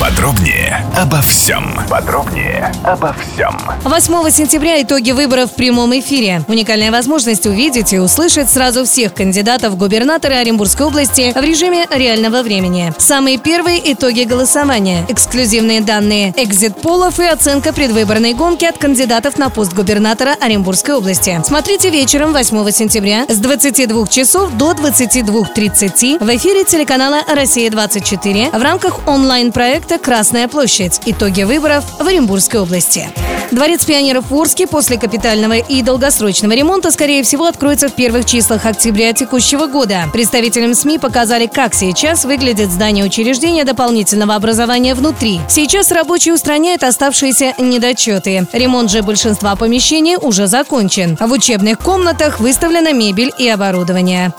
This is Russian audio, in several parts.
Подробнее обо всем. Подробнее обо всем. 8 сентября итоги выборов в прямом эфире. Уникальная возможность увидеть и услышать сразу всех кандидатов в губернаторы Оренбургской области в режиме реального времени. Самые первые итоги голосования, эксклюзивные данные экзит-полов и оценка предвыборной гонки от кандидатов на пост губернатора Оренбургской области. Смотрите вечером 8 сентября с 22 часов до 22.30 в эфире телеканала «Россия-24» в рамках онлайн-проекта «Красная площадь. Итоги выборов в Оренбургской области». Дворец пионеров в Орске после капитального и долгосрочного ремонта, скорее всего, откроется в первых числах октября текущего года. Представителям СМИ показали, как сейчас выглядит здание учреждения дополнительного образования внутри. Сейчас рабочие устраняют оставшиеся недочеты. Ремонт же большинства помещений уже закончен. В учебных комнатах выставлена мебель и оборудование.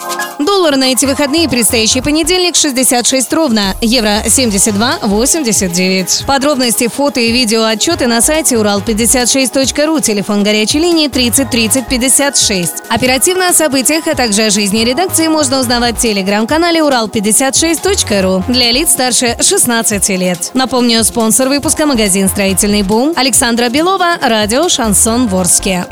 Доллар на эти выходные предстоящий понедельник 66 ровно, евро 72,89. Подробности, фото и видео отчеты на сайте урал56.ру, телефон горячей линии 30 30 56. Оперативно о событиях, а также о жизни редакции можно узнавать в телеграм-канале урал56.ру для лиц старше 16 лет. Напомню, спонсор выпуска магазин «Строительный бум» Александра Белова, радио «Шансон Ворске».